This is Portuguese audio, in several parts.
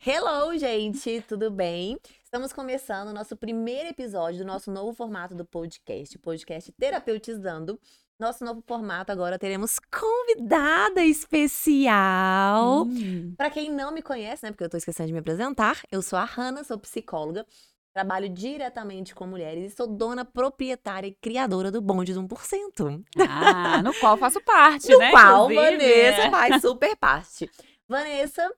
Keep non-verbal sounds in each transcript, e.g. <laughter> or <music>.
Hello, gente, tudo bem? Estamos começando o nosso primeiro episódio do nosso novo formato do podcast, o podcast Terapeutizando. Nosso novo formato agora teremos convidada especial. Hum. Para quem não me conhece, né, porque eu tô esquecendo de me apresentar, eu sou a Hanna, sou psicóloga, trabalho diretamente com mulheres e sou dona proprietária e criadora do Bonde do 1%. Ah, no qual faço parte, do né? qual inclusive, Vanessa faz super parte. Vanessa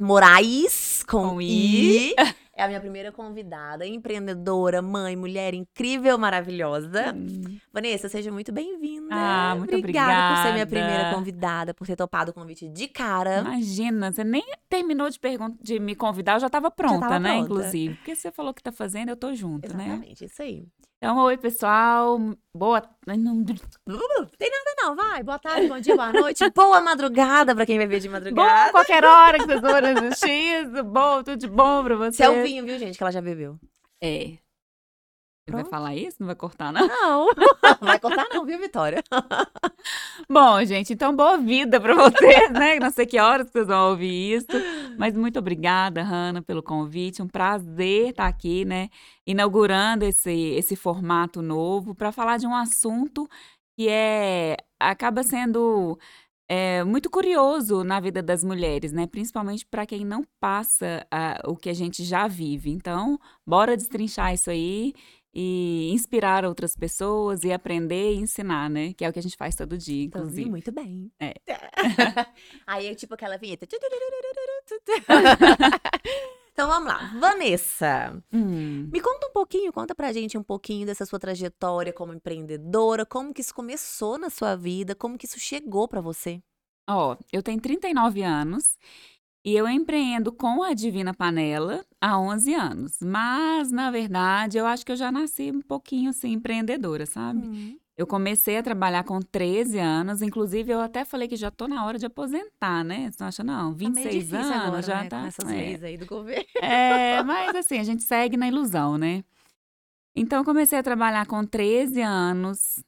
Moraes, com, Com I, I. <laughs> é a minha primeira convidada, empreendedora, mãe, mulher incrível, maravilhosa. Hum. Vanessa, seja muito bem-vinda. Ah, muito obrigada por ser minha obrigada. primeira convidada, por ter topado o convite de cara. Imagina, você nem terminou de, de me convidar, eu já estava pronta, tava né? pronta. Inclusive. Porque você falou que tá fazendo, eu tô junto, né? Exatamente, isso aí. Então, oi, pessoal. Boa. Não- Tem nada não, vai. Boa tarde, bom dia, boa noite, boa madrugada pra quem vai ver de madrugada. qualquer hora que vocês forem assistir, bom, tudo de bom pra você. Isso é o vinho, viu, gente, que ela já bebeu. É. Você vai falar isso? Não vai cortar, não? Não, <laughs> não vai cortar não, viu, Vitória? <laughs> Bom, gente, então boa vida pra vocês, né? Não sei que horas vocês vão ouvir isso, mas muito obrigada, Hanna, pelo convite. Um prazer estar aqui, né? Inaugurando esse, esse formato novo para falar de um assunto que é acaba sendo é, muito curioso na vida das mulheres, né? Principalmente para quem não passa o que a gente já vive. Então, bora destrinchar isso aí e inspirar outras pessoas e aprender e ensinar, né? Que é o que a gente faz todo dia, Então, inclusive. muito bem. É. <laughs> Aí é tipo aquela vinheta. <laughs> Então vamos lá. Vanessa, Hum. me conta um pouquinho, conta pra gente um pouquinho dessa sua trajetória como empreendedora, como que isso começou na sua vida, como que isso chegou pra você. Ó, eu tenho 39 anos e eu empreendo com a Divina Panela há 11 anos. Mas, na verdade, eu acho que eu já nasci um pouquinho assim empreendedora, sabe? Eu comecei a trabalhar com 13 anos, inclusive eu até falei que já tô na hora de aposentar, né? Você não acha não? Tá meio 26 difícil anos agora, já né, tá. com essas é. leis aí do governo. <laughs> É, mas assim, a gente segue na ilusão, né? Então, eu comecei a trabalhar com 13 anos,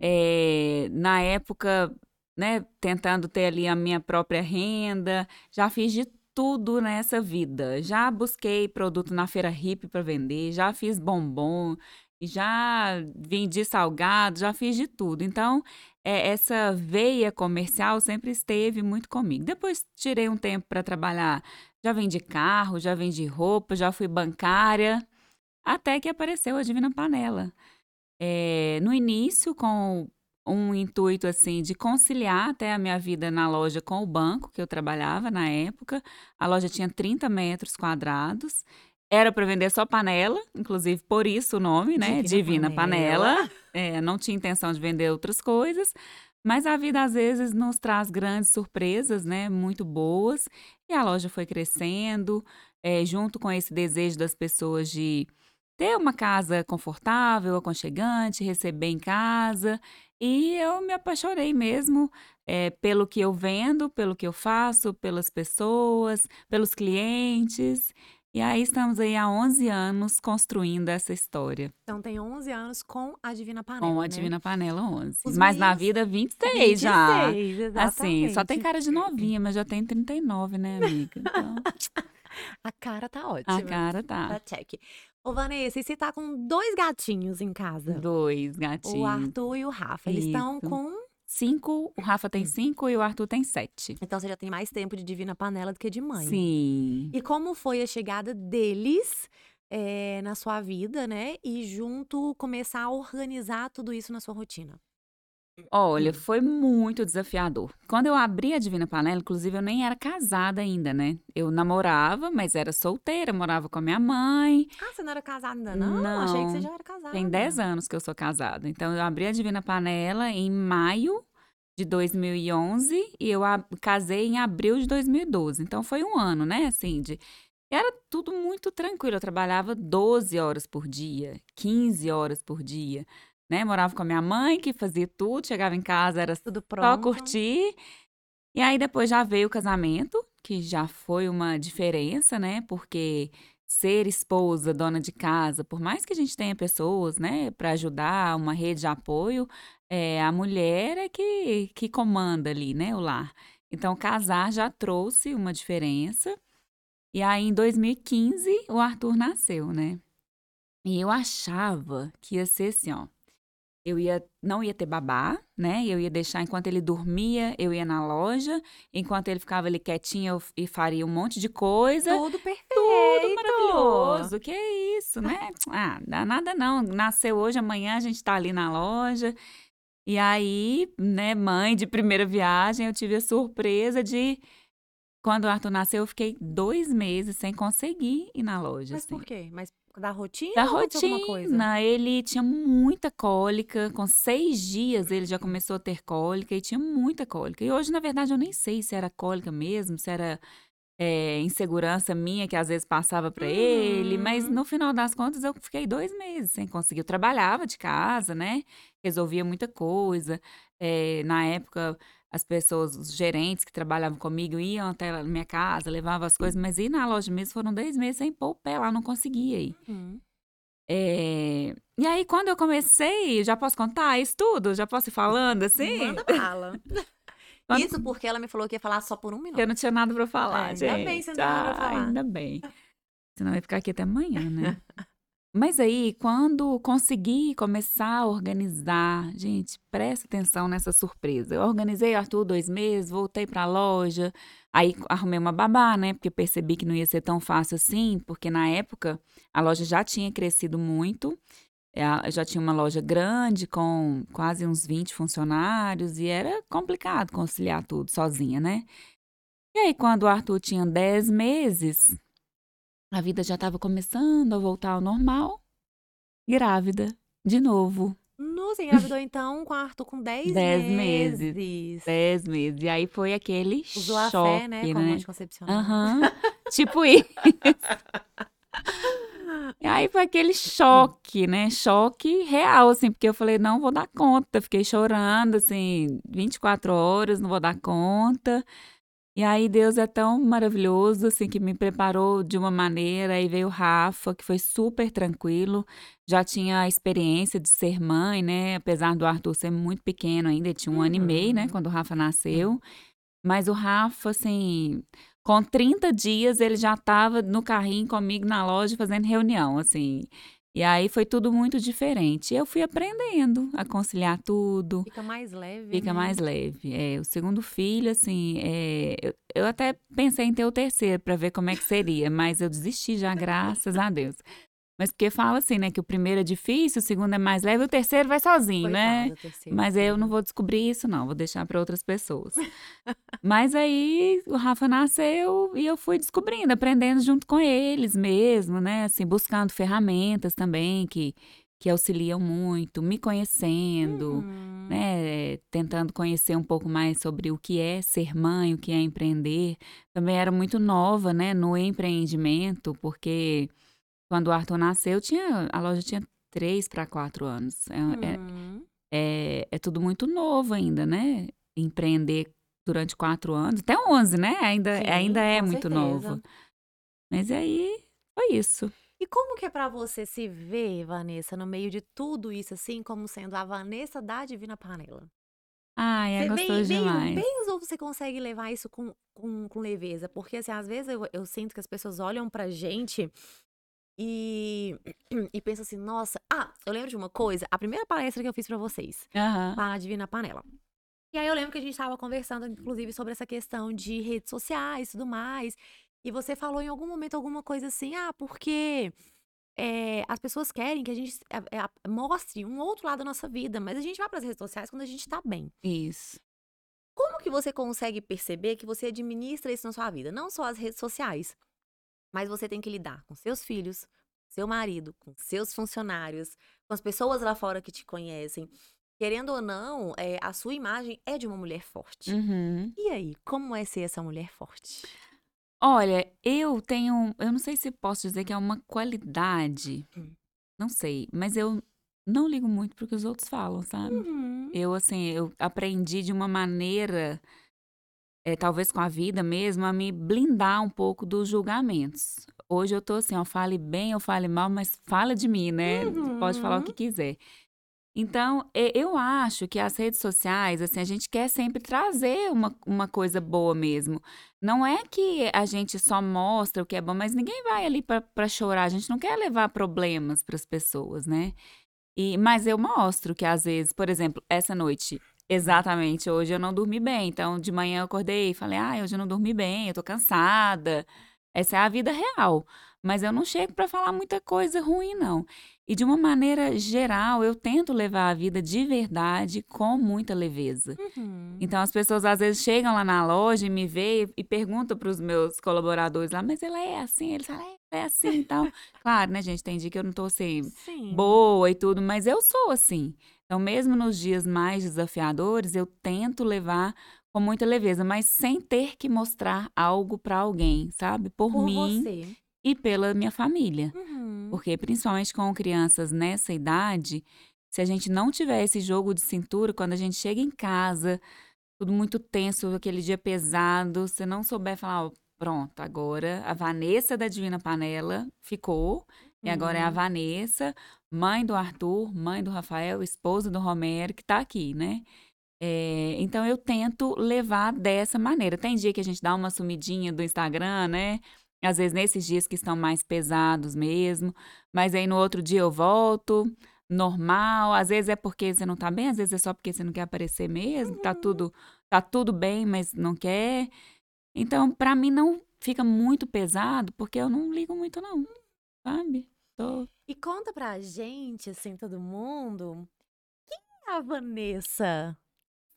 é, na época, né, tentando ter ali a minha própria renda, já fiz de tudo nessa vida. Já busquei produto na feira hippie para vender, já fiz bombom, já vendi salgado, já fiz de tudo. Então, é, essa veia comercial sempre esteve muito comigo. Depois tirei um tempo para trabalhar já vendi carro, já vendi roupa, já fui bancária, até que apareceu a Divina Panela. É, no início, com um intuito assim de conciliar até a minha vida na loja com o banco que eu trabalhava na época. A loja tinha 30 metros quadrados. Era para vender só panela, inclusive por isso o nome, né? Divina Divina Panela. Panela. É, não tinha intenção de vender outras coisas, mas a vida às vezes nos traz grandes surpresas, né? Muito boas. E a loja foi crescendo, eh, junto com esse desejo das pessoas de ter uma casa confortável, aconchegante, receber em casa. E eu me apaixonei mesmo eh, pelo que eu vendo, pelo que eu faço, pelas pessoas, pelos clientes. E aí estamos aí há 11 anos construindo essa história. Então tem 11 anos com a Divina Panela, Com a né? Divina Panela 11. Os Mas na meios- vida 26 já. 26, Assim, só tem exatamente. cara de novinha, mas já tem 39, né, amiga? Então, <laughs> A cara tá ótima. a cara Tá tá. check. Ô, Vanessa, e você tá com dois gatinhos em casa? Dois O gatinhos. Arthur e o Rafa. Eles estão com. Cinco, o Rafa tem cinco e o Arthur tem sete. Então você já tem mais tempo de Divina Panela do que de mãe. Sim. E como foi a chegada deles eh, na sua vida, né? E junto começar a organizar tudo isso na sua rotina? Olha, Hum. foi muito desafiador. Quando eu abri a Divina Panela, inclusive eu nem era casada ainda, né? Eu namorava, mas era solteira, morava com a minha mãe. Ah, você não era casada ainda, não? Achei que você Não. já era casada. Tem 10 anos que eu sou casada. Então, eu abri a Divina Panela em maio de 2011 e eu a- casei em abril de 2012. Então, foi um ano, né? Assim, de... Era tudo muito tranquilo. Eu trabalhava 12 horas por dia, 15 horas por dia, né? Morava com a minha mãe, que fazia tudo. Chegava em casa, era Tudo só pronto. curtir. E aí depois já veio o casamento, que já foi uma diferença, né? Porque ser esposa, dona de casa, por mais que a gente tenha pessoas, né, para ajudar, uma rede de apoio, é, a mulher é que, que comanda ali, né, o lar. Então, casar já trouxe uma diferença. E aí, em 2015, o Arthur nasceu, né? E eu achava que ia ser assim, ó. Eu ia, não ia ter babá, né? Eu ia deixar enquanto ele dormia, eu ia na loja, enquanto ele ficava ali quietinho, eu e faria um monte de coisa. Tudo perfeito. Tudo maravilhoso, que isso, né? Ah, dá nada não. Nasceu hoje, amanhã a gente tá ali na loja. E aí, né, mãe de primeira viagem, eu tive a surpresa de. Quando o Arthur nasceu, eu fiquei dois meses sem conseguir ir na loja. Mas assim. por quê? Mas da rotina Da rotina, ele tinha muita cólica. Com seis dias ele já começou a ter cólica e tinha muita cólica. E hoje, na verdade, eu nem sei se era cólica mesmo, se era é, insegurança minha que às vezes passava pra ele. Mas Uhum. no final das contas, eu fiquei dois meses sem conseguir. Eu trabalhava de casa, né? Resolvia muita coisa. É, na época, as pessoas, os gerentes que trabalhavam comigo iam até a minha casa, levavam as coisas, mas ir na loja mesmo foram dois meses sem pôr o pé lá, não conseguia ir. Uhum. É, E aí, quando eu comecei, já posso contar isso tudo? Já posso ir falando assim? Manda bala. <laughs> Quando- Isso porque ela me falou que ia falar só por um minuto. Eu não tinha nada pra falar, É, gente. ainda bem você não tinha nada pra Ah, falar. Ainda bem. Senão eu ia ficar aqui até amanhã, né? <laughs> Mas aí, quando consegui começar a organizar, gente, presta atenção nessa surpresa. Eu organizei o Arthur dois meses, voltei pra loja, aí arrumei uma babá, né? Porque percebi que não ia ser tão fácil assim, porque na época a loja já tinha crescido muito. A- Já tinha uma loja grande com quase uns 20 funcionários e era complicado conciliar tudo sozinha, né? E aí, quando o Arthur tinha 10 meses, a vida já estava começando a voltar ao normal. Grávida, de novo, Nossa, engravidou então com o Arthur com 10 Dez meses. meses. 10 meses. E aí foi aquele Usou a choque, fé, né? Como né? anticoncepcional. Aham, tipo isso. E aí foi aquele choque, né? Choque real, assim, porque eu falei, não vou dar conta. Fiquei chorando, assim, 24 horas, não vou dar conta. E aí Deus é tão maravilhoso, assim, que me preparou de uma maneira. Aí veio o Rafa, que foi super tranquilo. Já tinha a experiência de ser mãe, né? Apesar do Arthur ser muito pequeno ainda, ele tinha um ano e meio, né? Uhum. Quando o Rafa nasceu. Mas o Rafa, assim, com 30 dias ele já estava no carrinho comigo na loja fazendo reunião, assim. E aí foi tudo muito diferente. Eu fui aprendendo a conciliar tudo. Fica mais leve, Fica né? mais leve. É, o segundo filho, assim, é, eu, eu até pensei em ter o terceiro para ver como é que seria, mas eu desisti já, graças a Deus. Mas porque fala assim, né, que o primeiro é difícil, o segundo é mais leve, o terceiro vai sozinho, né? Coitado, terceiro Mas eu não vou descobrir isso, não. Vou deixar para outras pessoas. <laughs> Mas aí o Rafa nasceu e eu fui descobrindo, aprendendo junto com eles mesmo, né? Assim, buscando ferramentas também que, que auxiliam muito, me conhecendo, Uhum. né? Tentando conhecer um pouco mais sobre o que é ser mãe, o que é empreender. Também era muito nova, né? No empreendimento, porque quando o Arthur nasceu, tinha, a loja tinha três para quatro anos. É- é- Uhum. é, é tudo muito novo ainda, né? Empreender durante quatro anos, até 11, né? Ainda, Sim, ainda é muito certeza. novo. Mas aí foi isso. E como que é pra você se ver, Vanessa, no meio de tudo isso, assim, como sendo a Vanessa da Divina Panela? Ai, é gostoso bem, demais. bem, bem ou você consegue levar isso com, com, com leveza? Porque, assim, às vezes eu, eu sinto que as pessoas olham pra gente e, <clears throat> e pensam assim, nossa... Ah, eu lembro de uma coisa. A primeira palestra que eu fiz pra vocês, Aham. a Divina Panela. E aí eu lembro que a gente tava conversando, inclusive, sobre essa questão de redes sociais e tudo mais. E você falou em algum momento alguma coisa assim, ah, porque é, as pessoas querem que a gente é, é, mostre um outro lado da nossa vida, mas a gente vai pras redes sociais quando a gente tá bem. Isso. Como que você consegue perceber que você administra isso na sua vida? Não só as redes sociais, mas você tem que lidar com seus filhos, seu marido, com seus funcionários, com as pessoas lá fora que te conhecem. Querendo ou não, é, a sua imagem é de uma mulher forte. Uhum. E aí, como é ser essa mulher forte? Olha, eu tenho. Eu não sei se posso dizer que é uma qualidade. Hum. Não sei, mas eu não ligo muito pro que os outros falam, sabe? Uhum. Eu, assim, eu aprendi de uma maneira, é, talvez com a vida mesmo, a me blindar um pouco dos julgamentos. Hoje eu tô assim, ó, fale bem ou fale mal, mas fala de mim, né? Pode falar o Uhum. que quiser. Então, eu acho que as redes sociais, assim, a gente quer sempre trazer uma, uma coisa boa mesmo. Não é que a gente só mostra o que é bom, mas ninguém vai ali pra chorar. A gente não quer levar problemas para as pessoas, né? E, mas eu mostro que às vezes, por exemplo, essa noite, exatamente, hoje eu não dormi bem. Então, de manhã eu acordei e falei, ah, hoje eu não dormi bem, eu tô cansada. Essa é a vida real. Mas eu não chego para falar muita coisa ruim, não. E de uma maneira geral, eu tento levar a vida de verdade com muita leveza. Uhum. Então as pessoas às vezes chegam lá na loja e me veem e perguntam para os meus colaboradores lá, mas ela é assim? Eles falam, é, é assim e tal. <laughs> Claro, né, gente? Tem dia que eu não tô assim, Sim. boa e tudo, mas eu sou assim. Então, mesmo nos dias mais desafiadores, eu tento levar com muita leveza, mas sem ter que mostrar algo para alguém, sabe? Por, Por mim você. e pela minha família. Uhum. Porque, principalmente com crianças nessa idade, se a gente não tiver esse jogo de cintura, quando a gente chega em casa, tudo muito tenso, aquele dia pesado, você não souber falar, ó, pronto, agora a Vanessa da Divina Panela ficou, e agora é a Uhum. Vanessa, mãe do Arthur, mãe do Rafael, esposa do Romero, que tá aqui, né? É, então eu tento levar dessa maneira. Tem dia que a gente dá uma sumidinha do Instagram, né? Às vezes nesses dias que estão mais pesados mesmo, mas aí no outro dia eu volto, normal. Às vezes é porque você não tá bem, às vezes é só porque você não quer aparecer mesmo, tá tudo tá tudo bem, mas não quer. Então, pra mim não fica muito pesado, porque eu não ligo muito não, sabe? Tô E conta pra gente, assim, todo mundo, quem é a Vanessa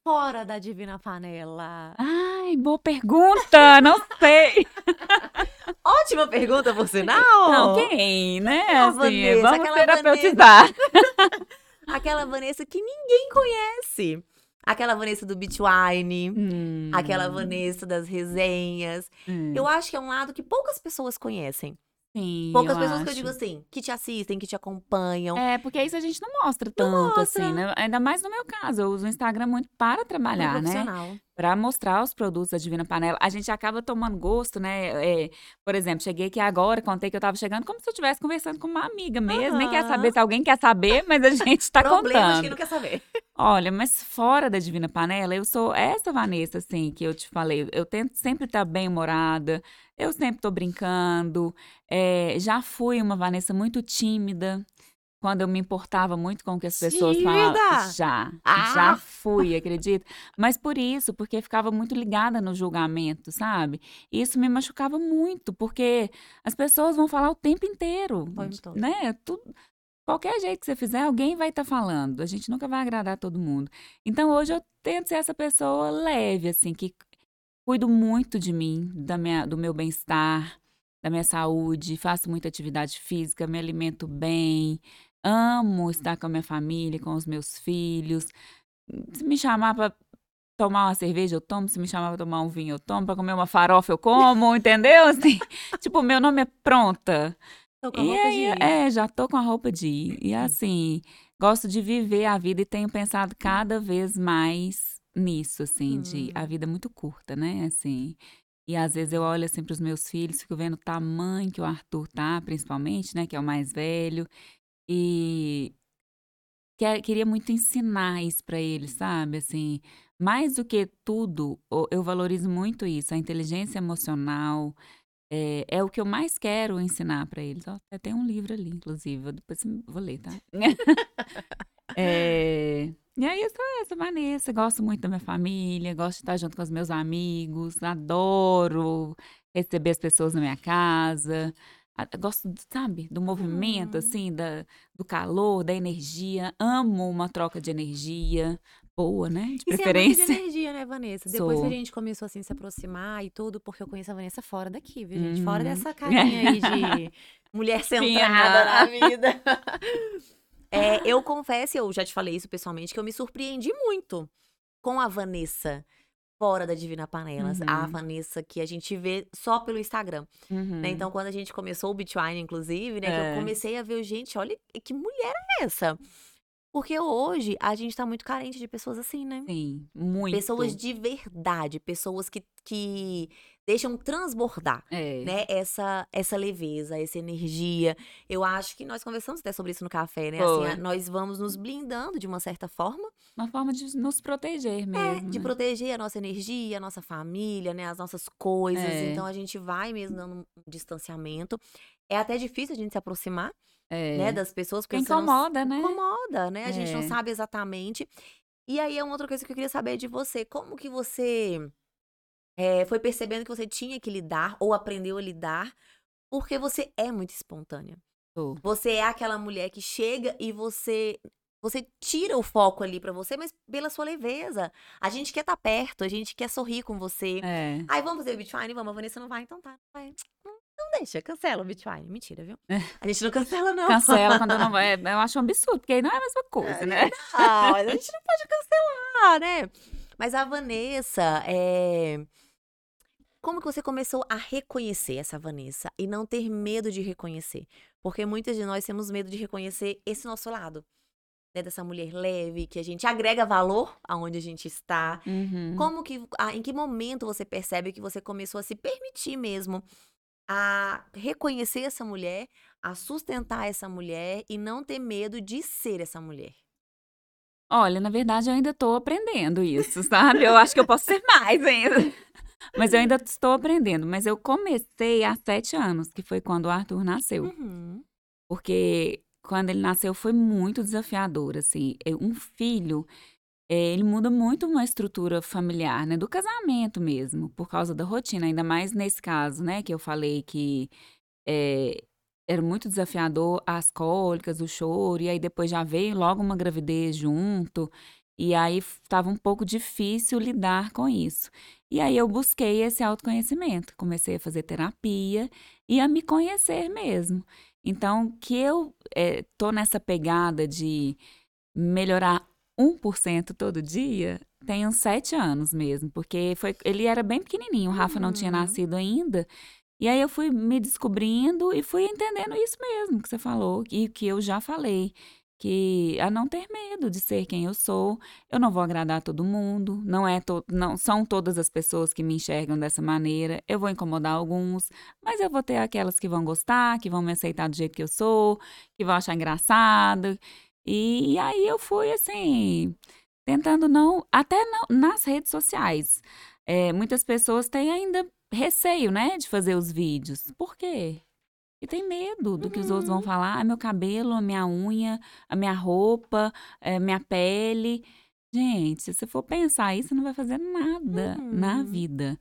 fora da Divina Panela? Ai, boa pergunta, não sei. <laughs> Ótima pergunta, por sinal! Não, quem, né? a Assim, Vanessa? vamos Aquela terapeutizar. <laughs> Aquela Vanessa que ninguém conhece. Aquela Vanessa do Beach Wine. Hum, Aquela Vanessa das resenhas. hum, Eu acho que é um lado que poucas pessoas conhecem. Sim, Poucas pessoas que eu acho. digo assim, que te assistem, que te acompanham. É, porque isso a gente não mostra tanto, mostra. assim, né? Ainda mais no meu caso, eu uso o Instagram muito para Muito trabalhar, né? Para mostrar os produtos da Divina Panela. A gente acaba tomando gosto, né? É, por exemplo, cheguei aqui agora, contei que eu tava chegando como se eu estivesse conversando com uma amiga mesmo. Nem quer saber se alguém quer saber, mas a <laughs> gente tá Problemas contando. que não quer saber. Olha, mas fora da Divina Panela, eu sou essa Vanessa, assim, que eu te falei. Eu tento sempre estar bem-humorada, eu sempre tô brincando. É, já fui uma Vanessa muito tímida, quando eu me importava muito com o que as pessoas falavam. Já, Ah! já fui, acredito. Mas por isso, porque ficava muito ligada no julgamento, sabe? E isso me machucava muito, porque as pessoas vão falar o tempo inteiro, todo. né? Tudo, Qualquer jeito que você fizer, alguém vai estar falando. A gente nunca vai agradar todo mundo. Então, hoje eu tento ser essa pessoa leve, assim, que cuido muito de mim, da minha, do meu bem-estar, da minha saúde, faço muita atividade física, me alimento bem, amo estar com a minha família, com os meus filhos. Se me chamar para tomar uma cerveja, eu tomo. Se me chamar para tomar um vinho, eu tomo. Para comer uma farofa, eu como, <laughs> entendeu? Assim, tipo, meu nome é pronta. Tô com a E roupa aí, de ir. é, já tô com a roupa de ir. E assim, gosto de viver a vida e tenho pensado cada vez mais nisso, assim, de Hum. a vida é muito curta, né? Assim. E às vezes eu olho assim para os meus filhos, fico vendo o tamanho que o Arthur tá, principalmente, né, que é o mais velho, e quer- queria muito ensinar isso para eles, sabe? Assim, mais do que tudo, o- eu valorizo muito isso, a inteligência emocional, é, é o que eu mais quero ensinar para eles. Ó, até tem um livro ali, inclusive, depois vou ler, tá? É, <laughs> E aí eu sou essa, Vanessa, gosto muito da minha família, gosto de estar junto com os meus amigos, adoro receber as pessoas na minha casa, gosto, sabe, do movimento, Uhum. assim, da, do calor, da energia, amo uma troca de energia boa, né, de E você é muito de preferência. energia, né, Vanessa? <laughs> Depois que a Sou. gente começou assim se aproximar e tudo, porque eu conheço a Vanessa fora daqui, viu, gente? Fora Uhum. dessa carinha aí de <laughs> mulher centrada Fina. na vida. <laughs> É, eu confesso, eu já te falei isso pessoalmente, que eu me surpreendi muito com a Vanessa fora da Divina Panelas. A Uhum. Vanessa que a gente vê só pelo Instagram, Uhum. né? Então, quando a gente começou o Bitwine, inclusive, né? Que É. eu comecei a ver, gente, olha que mulher é essa? Porque hoje a gente tá muito carente de pessoas assim, né? Sim, muito. Pessoas de verdade, pessoas que, que deixam transbordar, É. né? Essa, essa leveza, essa energia. Eu acho que nós conversamos até sobre isso no café, né? Assim, a- nós vamos nos blindando de uma certa forma, Uma forma de nos proteger é, mesmo. de né? proteger a nossa energia, a nossa família, né? As nossas coisas. É. Então a gente vai mesmo dando um distanciamento. É até difícil a gente se aproximar, É. né, das pessoas, porque você não incomoda, né? incomoda, né? A gente não É. sabe exatamente. E aí é uma outra coisa que eu queria saber de você. Como que você eh, foi percebendo que você tinha que lidar ou aprendeu a lidar? Porque você é muito espontânea. Tô. Você é aquela mulher que chega e você você tira o foco ali pra você, mas pela sua leveza. A gente quer estar perto, a gente quer sorrir com você. É. Aí vamos fazer Bitwine? Vamos, a Vanessa não vai, então tá. Não, vai. Não deixa, cancela o Bitwine. Mentira, viu? É. A gente não cancela, não. Cancela quando não vai. <laughs> Eu acho um absurdo, porque aí não é a mesma coisa, né? Ah, mas a gente <laughs> não pode cancelar, né? Mas a Vanessa, é... como que você começou a reconhecer essa Vanessa e não ter medo de reconhecer? Porque muitas de nós temos medo de reconhecer esse nosso lado, né? Dessa mulher leve, que a gente agrega valor aonde a gente está. Uhum. Como que, ah, em que momento você percebe que você começou a se permitir mesmo a reconhecer essa mulher, a sustentar essa mulher e não ter medo de ser essa mulher? Olha, na verdade, eu ainda estou aprendendo isso, sabe? Eu acho que eu posso ser mais ainda. <laughs> Mas eu ainda estou aprendendo. Mas eu comecei há sete anos, que foi quando o Arthur nasceu. Uhum. Porque quando ele nasceu foi muito desafiador, assim. Um filho, eh, ele muda muito uma estrutura familiar, né? Do casamento mesmo, por causa da rotina. Ainda mais nesse caso, né? Que eu falei que eh, era muito desafiador as cólicas, o choro. E aí depois já veio logo uma gravidez junto. E aí estava um pouco difícil lidar com isso. E aí eu busquei esse autoconhecimento. Comecei a fazer terapia e a me conhecer mesmo. Então, que eu eh, tô nessa pegada de melhorar 1% todo dia, tem uns sete anos mesmo, porque foi, ele era bem pequenininho, o Rafa não tinha Uhum. nascido ainda. E aí eu fui me descobrindo e fui entendendo isso mesmo que você falou e que eu já falei, que a não ter medo de ser quem eu sou. Eu não vou agradar todo mundo, não é to, não são todas as pessoas que me enxergam dessa maneira. Eu vou incomodar alguns, mas eu vou ter aquelas que vão gostar, que vão me aceitar do jeito que eu sou, que vão achar engraçado. E, aí eu fui assim, tentando não, até não- nas redes sociais. É, muitas pessoas têm ainda receio, né, de fazer os vídeos. Por quê? E tem medo do que os outros vão falar. Ah, meu cabelo, a minha unha, a minha roupa, eh, minha pele. Gente, se você for pensar isso, você não vai fazer nada na Uhum. vida.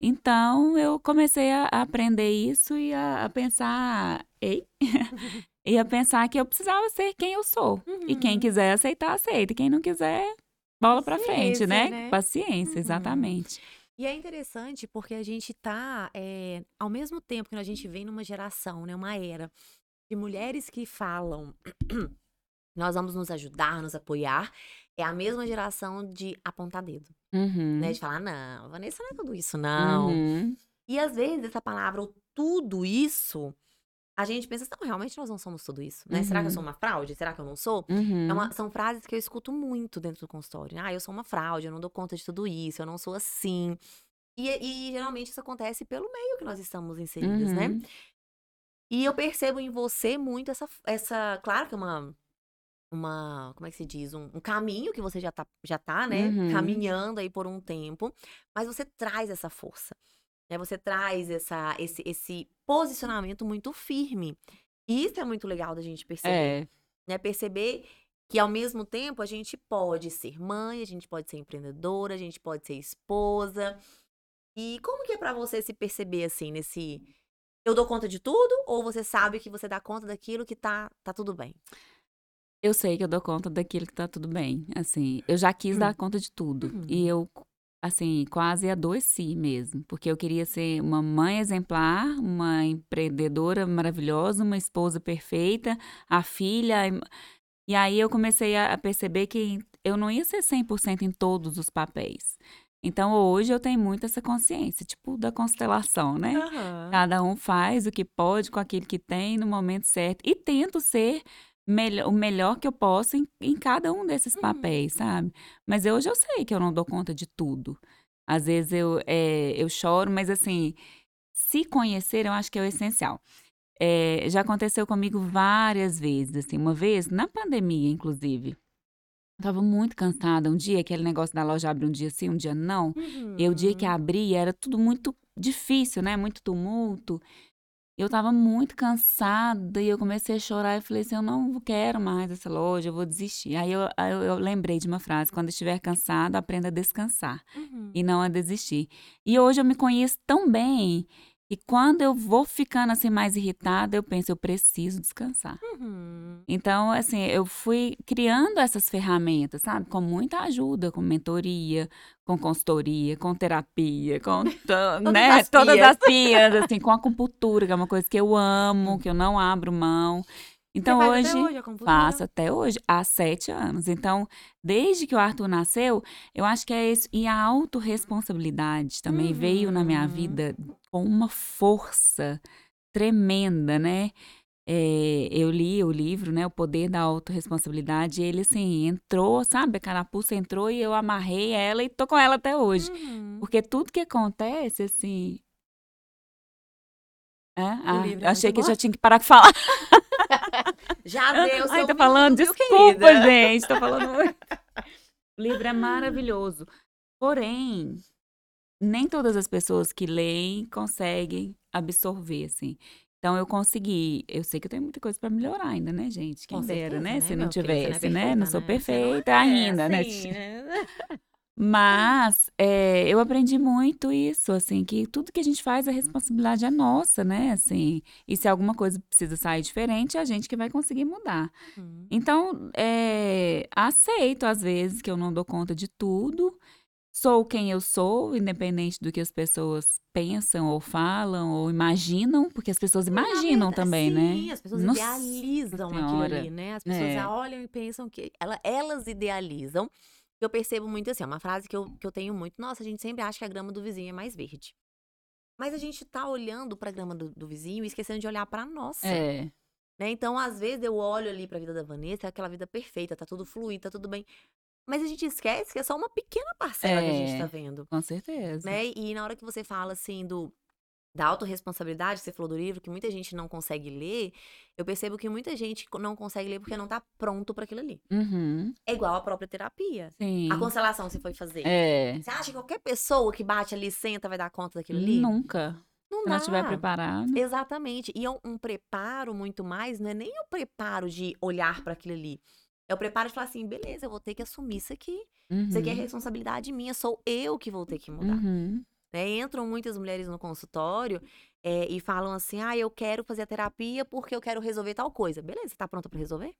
Então, eu comecei a a aprender isso e a, a pensar, ei, e a pensar que eu precisava ser quem eu sou. E quem Uhum. quiser aceitar, aceita. E quem não quiser, bola pra frente, né? né? Paciência, Uhum. exatamente. E é interessante porque a gente tá, eh, ao mesmo tempo que a gente vem numa geração, né, uma era de mulheres que falam, nós vamos nos ajudar, nos apoiar, é a mesma geração de apontar dedo, Uhum. né, de falar, não, Vanessa não é tudo isso não. Uhum. E às vezes essa palavra, o tudo isso, a gente pensa, não, realmente nós não somos tudo isso, né? Será que eu Uhum. sou uma fraude? Será que eu não sou? É Uhum. uma- são frases que eu escuto muito dentro do consultório. né? Ah, eu sou uma fraude, eu não dou conta de tudo isso, eu não sou assim. E, e geralmente isso acontece pelo meio que nós estamos inseridas, né? Uhum. E eu percebo em você muito essa, essa claro que é uma, uma, como é que se diz? Um, um caminho que você já tá, já tá, né? Uhum. Caminhando aí por um tempo, mas você traz essa força, né? Você traz essa, esse, esse posicionamento muito firme. E isso é muito legal da gente perceber É. né? Perceber que ao mesmo tempo a gente pode ser mãe, a gente pode ser empreendedora, a gente pode ser esposa. E como que é pra você se perceber assim nesse eu dou conta de tudo ou você sabe que você dá conta daquilo que tá tá tudo bem? Eu sei que eu dou conta daquilo que tá tudo bem. Assim, eu já quis dar conta de tudo. Uhum. E eu, assim, quase adoeci mesmo. Porque eu queria ser uma mãe exemplar, uma empreendedora maravilhosa, uma esposa perfeita, a filha. E aí eu comecei a perceber que eu não ia ser 100% em todos os papéis. Então hoje eu tenho muito essa consciência, tipo da constelação, né? Cada um faz o que pode com aquilo que tem no momento certo. E tento ser o melhor que eu posso em, em cada um desses Uhum. papéis, sabe? Mas eu- hoje eu sei que eu não dou conta de tudo. Às vezes eu, é, eu choro, mas assim, se conhecer, eu acho que é o essencial. É, já aconteceu comigo várias vezes, assim, uma vez, na pandemia, inclusive. Eu tava muito cansada. Um dia, aquele negócio da loja abre um dia sim, um dia não. E o dia que Uhum. abri, era tudo muito difícil, né? Muito tumulto. Eu tava muito cansada e eu comecei a chorar e falei assim: eu não quero mais essa loja, eu vou desistir. Aí eu, eu, eu lembrei de uma frase: quando estiver cansado, aprenda a descansar Uhum. e não a desistir. E hoje eu me conheço tão bem e quando eu vou ficando assim mais irritada, eu penso: eu preciso descansar. Uhum. Então, assim, eu fui criando essas ferramentas, sabe? Com muita ajuda, com mentoria, com consultoria, com terapia, com <laughs> to- né? as todas as pias, assim, com acupuntura, <laughs> que é uma coisa que eu amo, que eu não abro mão. Então, faz até hoje, hoje faço até hoje, há sete anos. Então, desde que o Arthur nasceu, eu acho que é isso. E a autorresponsabilidade também veio na minha Uhum. vida com uma força tremenda, né? É, eu li o livro, né, O Poder da Autoresponsabilidade, e ele, assim, entrou, sabe? A carapuça entrou e eu amarrei ela e tô com ela até hoje. Uhum. Porque tudo que acontece, assim. É? Ah, é achei que bom. já tinha que parar de falar. <laughs> Já <laughs> deu seu Ai, tô minuto, falando, viu, desculpa, querida? gente, tô falando <laughs> muito. O livro é maravilhoso. Porém, nem todas as pessoas que leem conseguem absorver, assim. Então, eu consegui. Eu sei que eu tenho muita coisa pra melhorar ainda, né, gente? Quem Com dera, certeza, né? Se meu não você tivesse, né? Não sou perfeita, né? Perfeita é ainda, né? Né? Mas é, eu aprendi muito isso, assim, que tudo que a gente faz, a responsabilidade é nossa, né? Assim, e se alguma coisa precisa sair diferente, é a gente que vai conseguir mudar. Uhum. Então, é, aceito às vezes que eu não dou conta de tudo. Sou quem eu sou, independente do que as pessoas pensam ou falam ou imaginam, porque as pessoas Na imaginam verdade, também, sim, né? as pessoas Nossa idealizam aquilo ali, né? As pessoas É. olham e pensam que ela- elas idealizam. Eu percebo muito assim, é uma frase que eu, que eu tenho muito. Nossa, a gente sempre acha que a grama do vizinho é mais verde. Mas a gente tá olhando pra grama do, do vizinho e esquecendo de olhar pra nossa. É, né? Então, às vezes, eu olho ali pra vida da Vanessa, é aquela vida perfeita, tá tudo fluindo, tá tudo bem. Mas a gente esquece que é só uma pequena parcela que a gente É. tá vendo. com certeza. Né? E na hora que você fala assim do da autorresponsabilidade, você falou do livro, que muita gente não consegue ler, eu percebo que muita gente não consegue ler porque não tá pronto pra aquilo ali. Uhum, É igual a própria terapia. sim. A constelação você foi fazer. É, Você acha que qualquer pessoa que bate ali, senta, vai dar conta daquilo ali? nunca. Não Se dá. não estiver preparado. Exatamente. E é um, um preparo muito mais, não é nem o preparo de olhar pra aquilo ali. É o preparo de falar assim, beleza, eu vou ter que assumir isso aqui. Isso aqui é Uhum, responsabilidade minha, sou eu que vou ter que mudar. uhum. Né? Entram muitas mulheres no consultório é, e falam assim: ah, eu quero fazer a terapia porque eu quero resolver tal coisa. Beleza, você tá pronta pra resolver?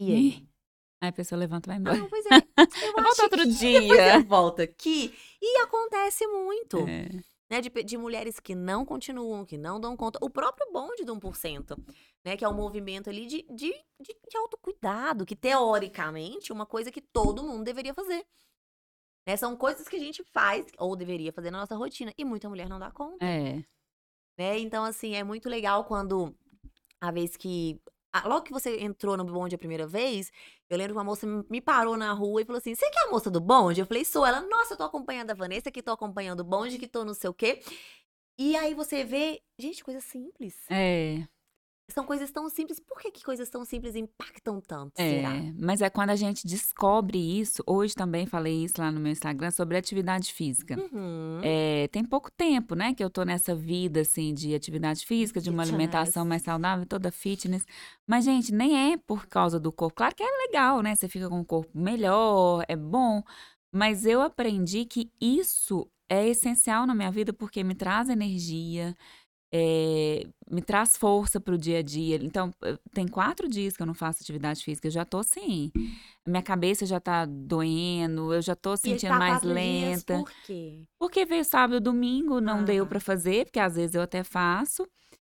E aí? Ih, Aí a pessoa levanta e vai Ah, embora. não, pois é. Eu <laughs> Eu volto outro dia. volto aqui. E acontece muito. É. Né, de, de mulheres que não continuam, que não dão conta. O próprio bonde do 1%, né? Que é o movimento ali de, de, de, de autocuidado, que teoricamente é uma coisa que todo mundo deveria fazer. Né? São coisas que a gente faz, ou deveria fazer na nossa rotina, e muita mulher não dá conta. É. né? Então, assim, é muito legal quando a vez que. a- Logo que você entrou no bonde a primeira vez, eu lembro que uma moça me parou na rua e falou assim: Você que é a moça do bonde? Eu falei: Sou. Ela, nossa, eu tô acompanhando a Vanessa, que tô acompanhando o bonde, que tô não sei o quê. E aí você vê, gente, coisa simples. É. São coisas tão simples. Por que, que coisas tão simples impactam tanto? É, Será? mas é quando a gente descobre isso. Hoje também falei isso lá no meu Instagram sobre atividade física. Uhum. É, tem pouco tempo, né, que eu tô nessa vida, assim, de atividade física, de uma alimentação mais saudável, toda fitness. Mas, gente, nem é por causa do corpo. Claro que é legal, né? Você fica com o corpo melhor, é bom. Mas eu aprendi que isso é essencial na minha vida porque me traz energia, é, me traz força pro dia a dia. Então, eh, tem quatro dias que eu não faço atividade física, eu já tô assim. Minha cabeça já tá doendo, eu já tô sentindo tá mais quatro dias lenta. Por quê? Porque veio sábado e domingo, não deu Ah. pra fazer, porque às vezes eu até faço.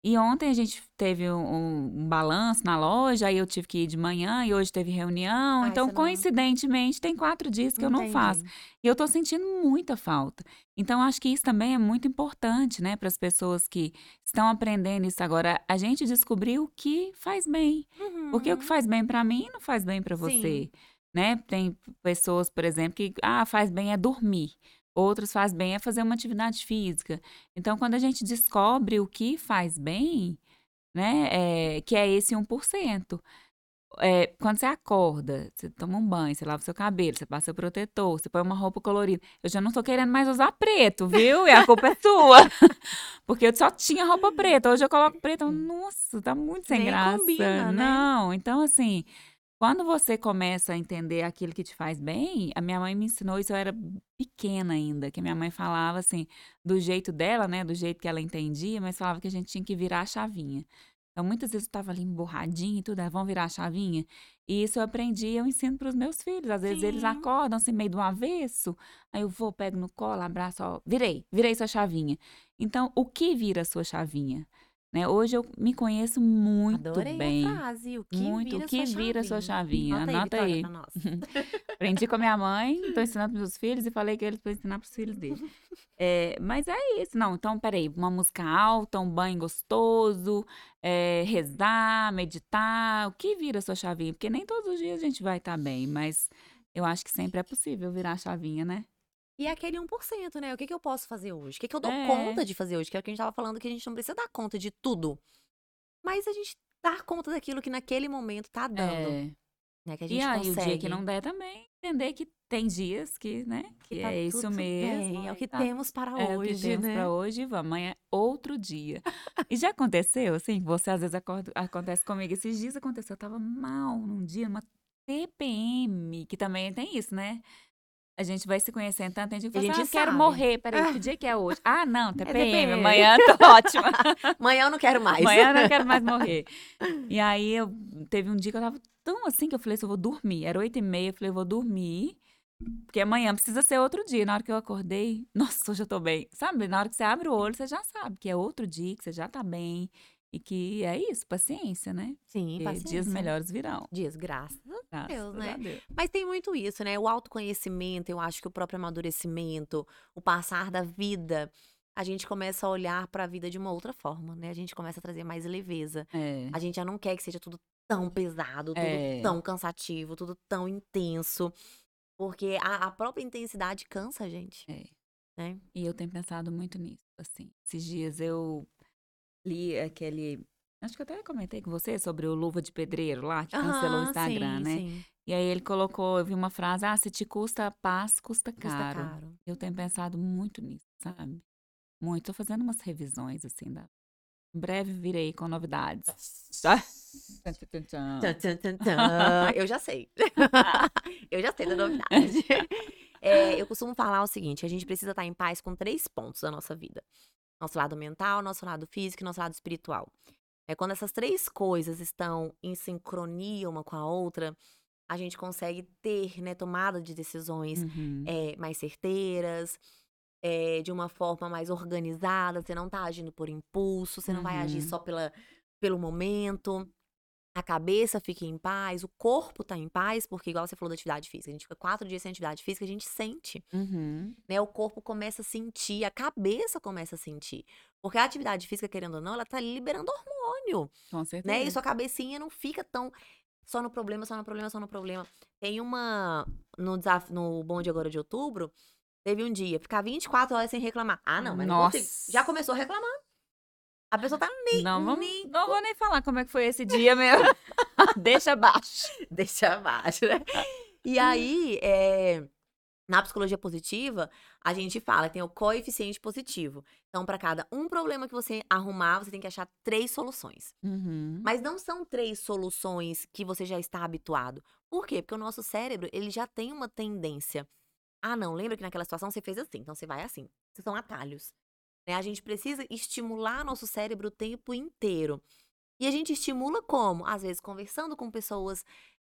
E ontem a gente teve um, um- balanço na loja, aí eu tive que ir de manhã e hoje teve reunião. Ah, então, não- coincidentemente, tem quatro dias que eu não faço. E eu tô sentindo muita falta. Então, acho que isso também é muito importante, né, para as pessoas que estão aprendendo isso agora. A gente descobrir o que faz bem. Porque o que Uhum. faz bem pra mim não faz bem pra você, né? Tem pessoas, por exemplo, que ah, faz bem é dormir. Outros faz bem é fazer uma atividade física. Então, quando a gente descobre o que faz bem, né, é, que é esse 1%. É, quando você acorda, você toma um banho, você lava o seu cabelo, você passa o protetor, você põe uma roupa colorida. Eu já não tô querendo mais usar preto, viu? E a culpa é sua. <laughs> Porque eu só tinha roupa preta. Hoje eu coloco preto. Nossa, tá muito sem Nem graça. combina, né? Não, então assim, quando você começa a entender aquilo que te faz bem, a minha mãe me ensinou isso, eu era pequena ainda, que a minha mãe falava assim, do jeito dela, né, do jeito que ela entendia, mas falava que a gente tinha que virar a chavinha. Então, muitas vezes eu tava ali emborradinha e tudo, aí, vamos virar a chavinha? E isso eu aprendi, eu ensino para os meus filhos. Às vezes eles Sim. acordam assim, meio do avesso, aí eu vou, pego no colo, abraço, ó, virei, virei sua chavinha. Então, o que vira a sua chavinha? Né? Hoje eu me conheço muito Adorei bem. a frase. O que Muito. vira o que sua vira a sua chavinha? Anota aí, Anota aí. <laughs> Aprendi com a minha mãe, tô ensinando pros meus filhos e falei que eles vão ensinar pros filhos dele. <laughs> É, mas é isso. Não, então, peraí. Uma música alta, um banho gostoso, é, rezar, meditar. O que vira sua chavinha? Porque nem todos os dias a gente vai estar bem, mas eu acho que sempre é possível virar a chavinha, né? E é aquele 1%, né? O que, que eu posso fazer hoje? O que, que eu dou É. conta de fazer hoje? Que é o que a gente tava falando, que a gente não precisa dar conta de tudo. Mas a gente dar conta daquilo que naquele momento tá dando. É. Né? Que a gente E aí, consegue. o dia que não der também, entender que tem dias que, né? Que, tá é isso mesmo. bem, é o que tá temos para É o que hoje, temos né? pra hoje e. Amanhã é outro dia. E já aconteceu, assim, você às vezes acorda, acontece comigo. Esses dias aconteceu, eu tava mal num dia, uma TPM, que também tem isso, né? A gente vai se conhecendo tanto, tem gente que A fala assim, gente ah, eu quero morrer. Peraí, que dia que é hoje? Ah, não, <laughs> TPM, TPM. amanhã tô <laughs> ótima. Amanhã eu não quero mais. Amanhã eu não quero mais <laughs> morrer. E aí, eu, teve um dia que eu tava tão assim que eu falei assim, eu vou dormir. Era oito e meia, eu falei, eu vou dormir. Porque amanhã precisa ser outro dia. Na hora que eu acordei, nossa, hoje eu tô bem. Sabe, na hora que você abre o olho, você já sabe que é outro dia, que você já tá bem. E que é isso, paciência, né? Sim, Porque paciência. dias melhores virão. Dias, graças a Graças Deus, né? a Deus. Mas tem muito isso, né? O autoconhecimento, eu acho que o próprio amadurecimento, o passar da vida, a gente começa a olhar para a vida de uma outra forma, né? A gente começa a trazer mais leveza. É. A gente já não quer que seja tudo tão pesado, tudo É. tão cansativo, tudo tão intenso. Porque a, a própria intensidade cansa a gente, É. né? E eu tenho pensado muito nisso, assim. Esses dias eu li aquele. Acho que eu até comentei com você sobre o Luva de Pedreiro lá, que cancelou o Instagram, sim, né? sim. E aí ele colocou, eu vi uma frase, ah, se te custa paz, custa Custa caro. caro. Eu tenho pensado muito nisso, sabe? Muito. Tô fazendo umas revisões, assim, da... Em breve virei com novidades. Tá? <laughs> Eu já sei. <laughs> eu já sei da novidade. <laughs> É, eu costumo falar o seguinte: a gente precisa estar em paz com três pontos da nossa vida: nosso lado mental, nosso lado físico e nosso lado espiritual. É quando essas três coisas estão em sincronia uma com a outra, a gente consegue ter né, tomada de decisões Uhum. é, mais certeiras, é, de uma forma mais organizada. Você não tá agindo por impulso, você não vai agir Uhum. só pela, pelo momento. A cabeça fica em paz, o corpo tá em paz, porque, igual você falou da atividade física, a gente fica quatro dias sem atividade física, a gente sente, Uhum. né? O corpo começa a sentir, a cabeça começa a sentir. Porque a atividade física, querendo ou não, ela tá liberando hormônio Com certeza. né? E sua cabecinha não fica tão só no problema, só no problema, só no problema. Tem uma no desafio no bonde agora de outubro, teve um dia, ficar 24 horas sem reclamar. Ah, não, mas não. Nossa. Já começou reclamando. A pessoa tá nem, Não, vamos, nem não vou nem falar como é que foi esse dia mesmo. <laughs> Deixa abaixo. <laughs> deixa abaixo, né? E aí, é, na psicologia positiva, a gente fala que tem o coeficiente positivo. Então, para cada um problema que você arrumar, você tem que achar três soluções. Uhum. Mas não são três soluções que você já está habituado. Por quê? Porque o nosso cérebro, ele já tem uma tendência. Ah, não, lembra que naquela situação você fez assim, então você vai assim. São atalhos. Né? A gente precisa estimular nosso cérebro o tempo inteiro. E a gente estimula como? Às vezes conversando com pessoas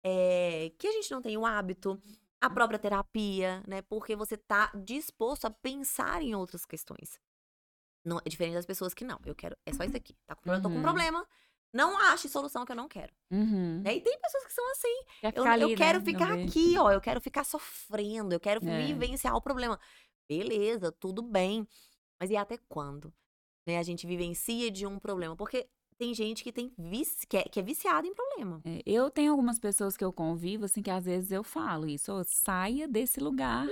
eh, que a gente não tem o hábito, a própria terapia, né? Porque você tá disposto a pensar em outras questões. Não, é diferente das pessoas que não. Eu quero. É só isso aqui. Tá com, problema, Tô com um Uhum. problema. Não ache solução que eu não quero. Uhum. Né? E tem pessoas que são assim. Quer Eu, ficar eu ali, quero né? ficar Não aqui, ó. Eu quero ficar sofrendo. Eu quero É. vivenciar o problema. Beleza, tudo bem. Mas e até quando? Né? A gente vivencia de um problema. Porque tem gente que tem vici, que, é, que é viciada em problema. É, eu tenho algumas pessoas que eu convivo, assim, que às vezes eu falo isso, "Ô, saia desse lugar.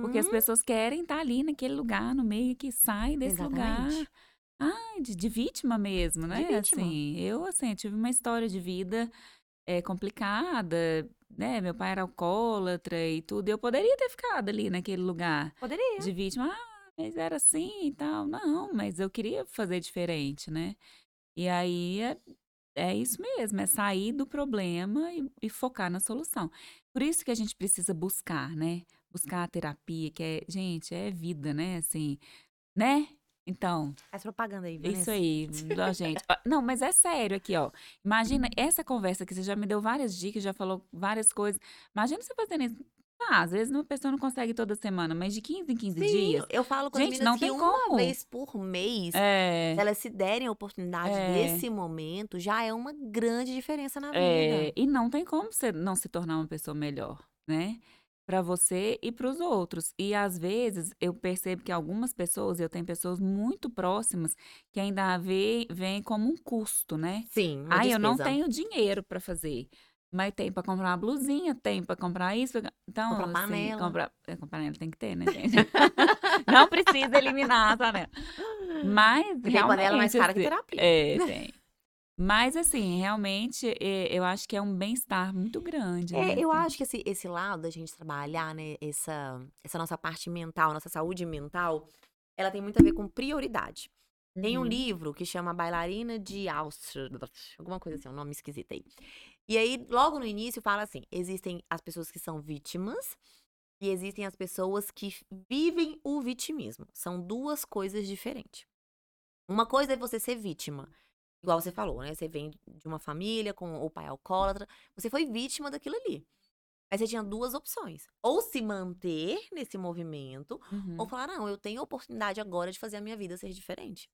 Porque as Uhum. pessoas querem estar ali naquele lugar, no meio, que sai desse lugar. Exatamente. Ai, de, de vítima mesmo, né? vítima. Assim, eu, assim, tive uma história de vida é, complicada, né? Meu pai era alcoólatra e tudo. Eu poderia ter ficado ali naquele lugar Poderia. de vítima. Ah, mas era assim e tal. Não, mas eu queria fazer diferente, né? E aí é, é isso mesmo, é sair do problema e, e focar na solução. Por isso que a gente precisa buscar, né? Buscar a terapia, que é, gente, é vida, né? Assim, né? Então, Faz propaganda aí, isso Vanessa. aí, ó, gente. Não, mas é sério aqui, ó. Imagina essa conversa que você já me deu várias dicas, já falou várias coisas. Imagina você fazendo isso. Ah, às vezes uma pessoa não consegue toda semana, mas de 15 em 15 Sim, dias. eu falo com as Gente, meninas não que tem uma como. vez por mês, É. elas se derem a oportunidade É. desse momento, já é uma grande diferença na vida. É, e não tem como você não se tornar uma pessoa melhor, né? Pra você e pros outros. E às vezes eu percebo que algumas pessoas, eu tenho pessoas muito próximas que ainda veem como um custo, né? Sim, Ah, eu não tenho dinheiro pra fazer. Mas tem pra comprar uma blusinha, tem pra comprar isso. pra- Então, Comprar assim, panela. comprar, é, comprar panela tem que ter, né, gente? <laughs> não precisa eliminar a panela. Mas tem panela mais realmente, cara que assim, terapia. É, tem. Mas, assim, realmente, é, eu acho que é um bem-estar muito grande. né? É, eu assim. acho que esse, esse lado da gente trabalhar, né, essa, essa nossa parte mental, nossa saúde mental, ela tem muito a ver com prioridade. Tem um Uhum. livro que chama Bailarina de Auschwitz, alguma coisa assim, um nome esquisito aí. E aí, logo no início, fala assim: existem as pessoas que são vítimas e existem as pessoas que vivem o vitimismo. São duas coisas diferentes. Uma coisa é você ser vítima. Igual você falou, né? Você vem de uma família com o pai alcoólatra, você foi vítima daquilo ali. Aí você tinha duas opções. Ou se manter nesse movimento, Uhum. ou falar, não, eu tenho a oportunidade agora de fazer a minha vida ser diferente.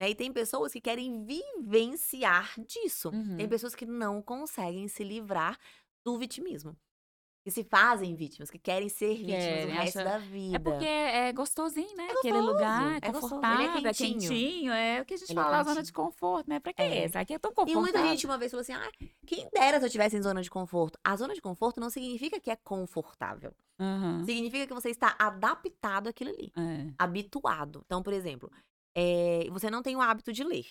Né, E tem pessoas que querem vivenciar disso. Tem Uhum. pessoas que não conseguem se livrar do vitimismo. Que se fazem vítimas, que querem ser vítimas o resto acha- da vida. É porque é gostosinho, né? É Aquele gostoso, lugar, é gostoso, é confortável, é quentinho. quentinho. É o que a gente Ele é fala, a zona de conforto, né? Pra quê? É. Isso aqui é tão E confortável. muita gente uma vez falou assim: ah, quem dera se eu tivesse em zona de conforto. A zona de conforto não significa que é confortável. Aham, Significa que você está adaptado àquilo ali. é. habituado. Então, por exemplo, eh, você não tem o hábito de ler.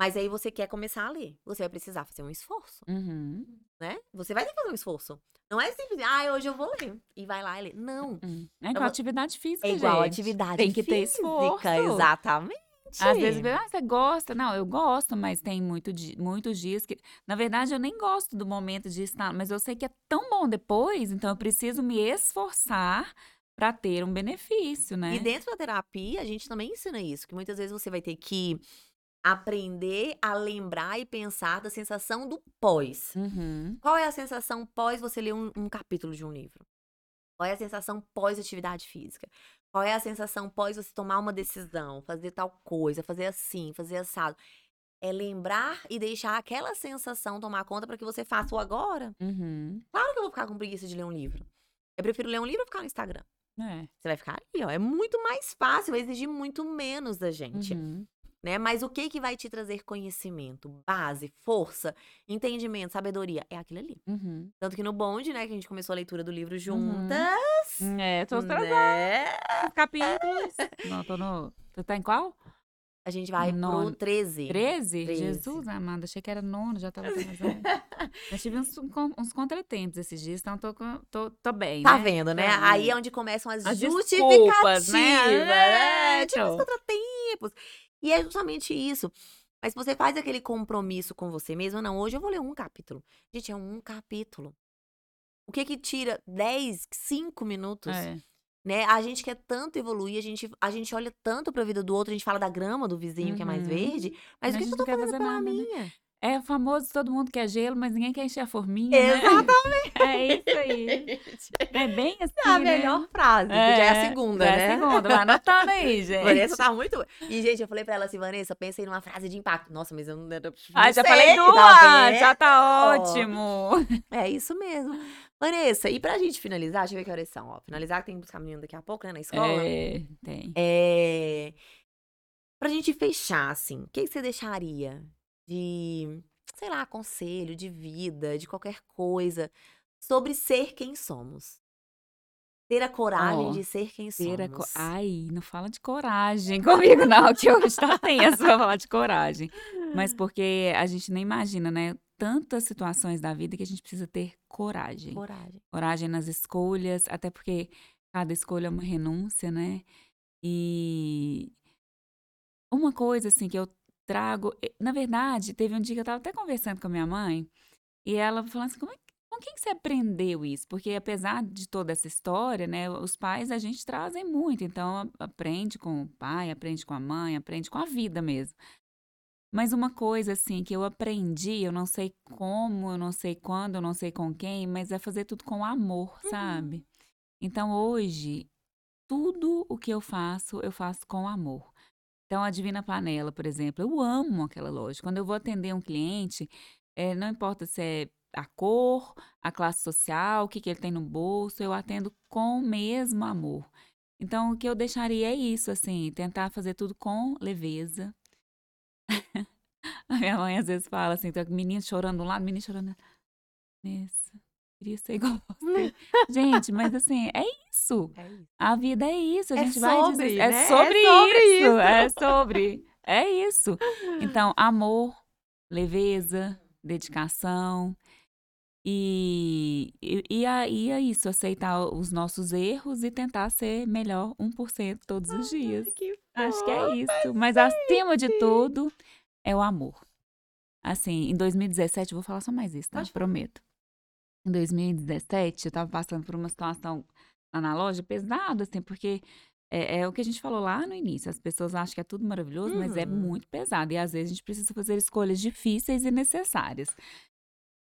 Mas aí você quer começar a ler. Você vai precisar fazer um esforço, Uhum. né? Você vai ter que fazer um esforço. Não é simples, ah, hoje eu vou ler. E vai lá e lê. Não. Hum. É igual vou- atividade física, É igual gente. atividade Tem que ter física, esforço. Exatamente. Às vezes, ah, você gosta. Não, eu gosto, mas tem muito di- muitos dias que. Na verdade, eu nem gosto do momento de estar, mas eu sei que é tão bom depois, então eu preciso me esforçar para ter um benefício, né? E dentro da terapia, a gente também ensina isso, que muitas vezes você vai ter que aprender a lembrar e pensar da sensação do pós. Uhum. Qual é a sensação pós você ler um, um capítulo de um livro? Qual é a sensação pós atividade física? Qual é a sensação pós você tomar uma decisão, fazer tal coisa, fazer assim, fazer assado? É lembrar e deixar aquela sensação tomar conta para que você faça o agora. Uhum. Claro que eu vou ficar com preguiça de ler um livro. Eu prefiro ler um livro ou ficar no Instagram. É. Você vai ficar ali, ó. É muito mais fácil, vai exigir muito menos da gente Uhum. né? Mas o que que vai te trazer conhecimento, base, força, entendimento, sabedoria? É aquilo ali. Uhum. Tanto que no bonde, né, que a gente começou a leitura do livro Uhum. juntas, É, tô trazendo né? os <laughs> capítulos. Não, tô no. Você tá em qual? A gente vai Nono. pro 13. 13? 13. Jesus, amada, achei que era nono, já tava atrasada. <laughs> Eu tive uns, uns contratempos esses dias, então tô, tô, tô bem, Tá né? vendo, né? Aí é onde começam as, As justificativas, né? É, Tipo, os então. contratempos. E é justamente isso. Mas se você faz aquele compromisso com você mesmo, não, hoje eu vou ler um capítulo. Gente, é um capítulo. O que que tira 10, 5 minutos? É. né? A gente quer tanto evoluir, a gente, a gente olha tanto pra vida do outro, a gente fala da grama do vizinho que é mais Uhum. verde, mas A o que, que eu tô fazendo pela nada, né? É famoso, todo mundo quer gelo, mas ninguém quer encher a forminha, né? Exatamente. <laughs> É isso aí. É bem assim, a né? melhor frase, que já é a segunda, né? É a segunda, vai anotando aí, <laughs> gente. Vanessa tá muito. E, gente, eu falei pra ela assim, Vanessa, pensei numa frase de impacto. Nossa, mas eu não. não Ah, já sei, falei tá duas, vendo? já tá ótimo. É isso mesmo. Vanessa, e pra gente finalizar, deixa eu ver que horas são, ó. Finalizar, que tem que buscar menino daqui a pouco, né, na escola. É, tem. É... Pra gente fechar, assim, o que, que você deixaria de, sei lá, conselho, de vida, de qualquer coisa, sobre ser quem somos. Ter a coragem Ó, de ser quem Ter a somos. Ai, não fala de coragem <laughs> comigo, não, que hoje tá tenso pra falar de coragem. Mas <laughs> porque a gente nem imagina, né? Tantas situações da vida que a gente precisa ter coragem. Coragem. Coragem nas escolhas, até porque cada escolha é uma renúncia, né? E uma coisa assim que eu trago, na verdade, teve um dia que eu tava até conversando com a minha mãe e ela falando assim, como é, que- com quem que você aprendeu isso? Porque apesar de toda essa história, né, os pais a gente trazem muito, então aprende com o pai, aprende com a mãe, aprende com a vida mesmo. Mas uma coisa assim que eu aprendi, eu não sei como, eu não sei quando, eu não sei com quem, mas é fazer tudo com amor, sabe? Então hoje, tudo o que eu faço, eu faço com amor. Então, a Divina Panela, por exemplo, eu amo aquela loja. Quando eu vou atender um cliente, eh, não importa se é a cor, a classe social, o que, que ele tem no bolso, eu atendo com o mesmo amor. Então, o que eu deixaria é isso, assim, tentar fazer tudo com leveza. <laughs> A minha mãe às vezes fala assim, com menino chorando de um lado, menino chorando. Nessa, queria ser igual a <laughs> você. Gente, mas assim, é isso. <laughs> É isso. A vida é isso, a É gente vai sobre, dizer, né? é É sobre, sobre isso, isso. é sobre, é isso. Então, <laughs> amor, leveza, dedicação e, e, e aí é isso, aceitar os nossos erros e tentar ser melhor 1% todos os dias. que Acho que é isso, mas acima de gente. tudo é o amor. Assim, em 2017, eu vou falar só mais isso, tá? Pode. Prometo. Em 2017, eu tava passando por uma situação lá na loja pesada, assim, porque é, é o que a gente falou lá no início. As pessoas acham que é tudo maravilhoso, mas é Uhum. muito pesado. E às vezes a gente precisa fazer escolhas difíceis e necessárias.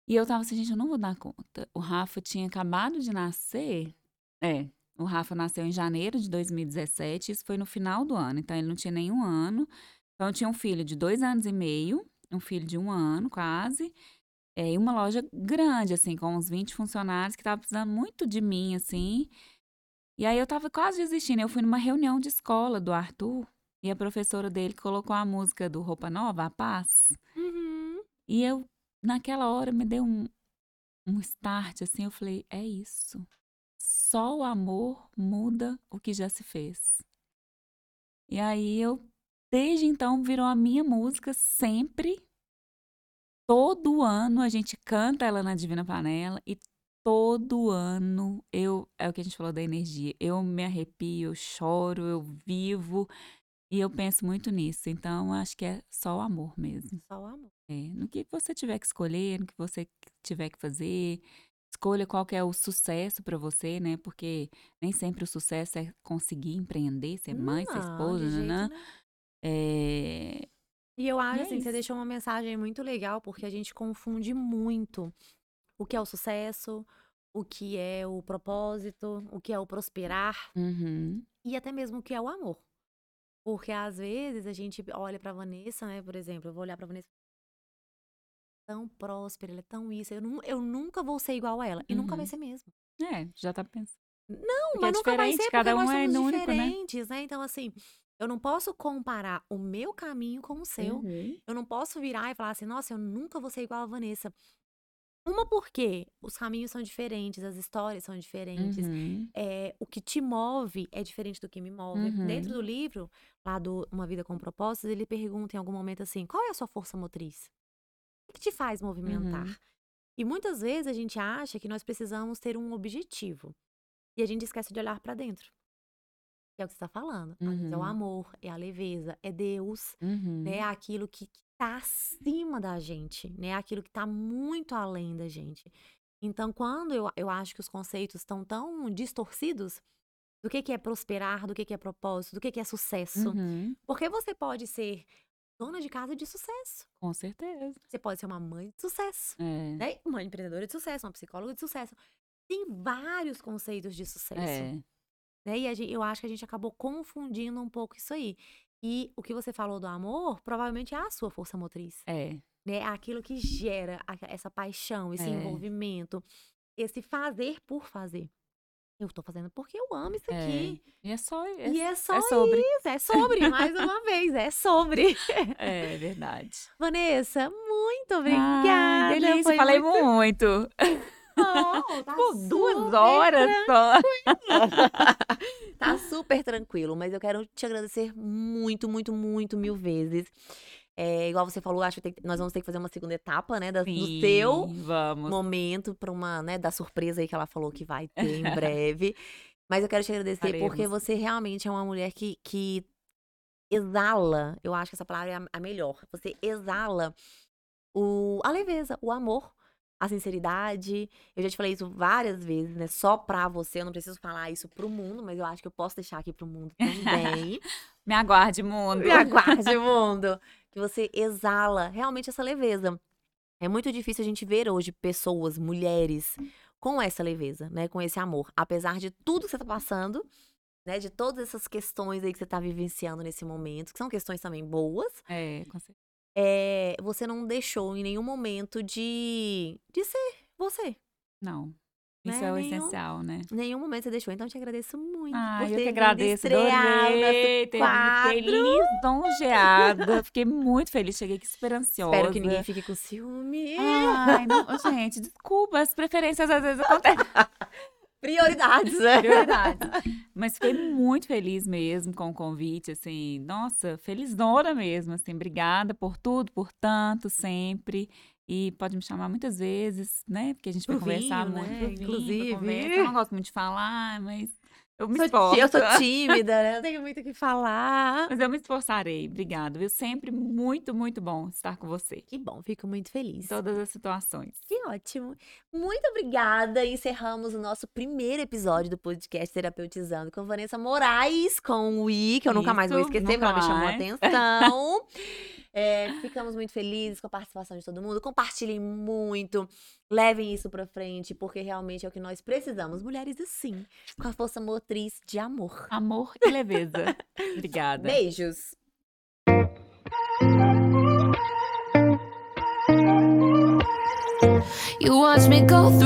E eu tava assim, gente, eu não vou dar conta. O Rafa tinha acabado de nascer. É, o Rafa nasceu em janeiro de 2017, isso foi no final do ano, então ele não tinha nenhum ano. Então eu tinha um filho de dois anos e meio, um filho de um ano quase, é, e uma loja grande, assim, com uns 20 funcionários que tava precisando muito de mim, assim. E aí eu tava quase desistindo. Eu fui numa reunião de escola do Arthur e a professora dele colocou a música do Roupa Nova, A Paz. Uhum. E eu, naquela hora, me deu um, um start, assim, eu falei, é isso. Só o amor muda o que já se fez. E aí eu, desde então, virou a minha música sempre. Todo ano a gente canta ela na Divina Panela e todo ano eu, é o que a gente falou da energia, eu me arrepio, eu choro, eu vivo e eu penso muito nisso. Então, acho que é só o amor mesmo. Só o amor. É, no que você tiver que escolher, no que você tiver que fazer, escolha qual que é o sucesso para você, né? Porque nem sempre o sucesso é conseguir empreender, ser mãe, ser Não, esposa, jeito nanã. nenhum. É, E eu acho é assim, que você isso. deixou uma mensagem muito legal, porque a gente confunde muito o que é o sucesso, o que é o propósito, o que é o prosperar uhum, e até mesmo o que é o amor. Porque às vezes a gente olha pra Vanessa, né, por exemplo, eu vou olhar pra Vanessa tão próspera, ela é tão isso, eu, nu- eu nunca vou ser igual a ela e nunca vai Uhum. ser mesmo. É, já tá pensando. Não, Porque mas é nunca vai diferente, ser cada porque um nós é somos único, né? diferentes, né? Então assim, eu não posso comparar o meu caminho com o seu. Uhum. Eu não posso virar e falar assim, nossa, eu nunca vou ser igual a Vanessa. Uma porque os caminhos são diferentes, as histórias são diferentes, Uhum. é, o que te move é diferente do que me move. Dentro Uhum. do livro, lá do Uma Vida com Propósitos, ele pergunta em algum momento assim, qual é a sua força motriz? O que te faz movimentar? Uhum. E muitas vezes a gente acha que nós precisamos ter um objetivo. E a gente esquece de olhar pra dentro. Que é o que você está falando. Vezes é o Uhum. amor, é a leveza, é Deus, Uhum. né? É aquilo que, que tá acima da gente, né? É aquilo que tá muito além da gente. Então, quando eu, eu acho que os conceitos estão tão distorcidos do que, que é prosperar, do que, que é propósito, do que, que é sucesso. Uhum. Porque você pode ser dona de casa de sucesso. Com certeza. Você pode ser uma mãe de sucesso, É. né? Uma empreendedora de sucesso, uma psicóloga de sucesso. Tem vários conceitos de sucesso. É. né? E a gen- eu acho que a gente acabou confundindo um pouco isso aí. E o que você falou do amor, provavelmente é a sua força motriz, É. né? É aquilo que gera essa paixão, esse É. envolvimento, esse fazer por fazer. Eu tô fazendo porque eu amo isso É. aqui. E é só. É, E é só é sobre. isso, é sobre, mais uma <laughs> vez, é sobre. É verdade. Vanessa, muito Ai, obrigada. delícia, foi falei muito muito. <laughs> bom, tá Por duas horas só. Tá super tranquilo, mas eu quero te agradecer muito, muito, muito, mil vezes. É, igual você falou, acho que nós vamos ter que fazer uma segunda etapa, né, da- do Sim, seu Vamos. momento para uma, né, da surpresa aí que ela falou que vai ter em <laughs> breve. Mas eu quero te agradecer porque Faremos. você realmente é uma mulher que, que exala, eu acho que essa palavra é a, a melhor. Você exala o, a leveza, o amor, a sinceridade. Eu já te falei isso várias vezes, né? Só pra você, eu não preciso falar isso pro mundo, mas eu acho que eu posso deixar aqui pro mundo também. <laughs> Me aguarde, mundo. Me aguarde, mundo. Que você exala realmente essa leveza. É muito difícil a gente ver hoje pessoas, mulheres, com essa leveza, né? Com esse amor. Apesar de tudo que você tá passando, né? De todas essas questões aí que você tá vivenciando nesse momento, que são questões também boas, É, com certeza. É, você não deixou em nenhum momento de, de ser você. Não. Isso Né, é o nenhum- essencial, né? Em nenhum momento você deixou. Então, eu te agradeço muito Ah, eu que agradeço, adorei. Fiquei lisonjeada. <laughs> Fiquei muito feliz. Cheguei aqui super ansiosa. Espero que ninguém fique com ciúme. Ai, não, gente, desculpa, as preferências às vezes acontecem. <laughs> Prioridades, né? Prioridades. Mas fiquei muito feliz mesmo com o convite, assim, nossa, felizona mesmo, assim, obrigada por tudo, por tanto, sempre. E pode me chamar muitas vezes, né? Porque a gente vai Pro conversar vinho, muito, né? pro vinho, Inclusive. conversa. Eu não gosto muito de falar, mas eu me Sou esforço. eu sou <laughs> tímida, né? Não tenho muito o que falar. Mas eu me esforçarei, obrigada, viu? Sempre muito, muito bom estar com você. Que bom, fico muito Em feliz. todas as situações. Que ótimo. Muito obrigada. Encerramos o nosso primeiro episódio do podcast Terapeutizando com Vanessa Moraes, com o I, que eu nunca mais vou Isso, esquecer, porque ela me chamou a <laughs> atenção. É, ficamos muito felizes com a participação de todo mundo. Compartilhem muito. Levem isso pra frente, porque realmente é o que nós precisamos. Mulheres assim, com a força motriz de amor. Amor e leveza. <laughs> Obrigada. Beijos. You watch me go through.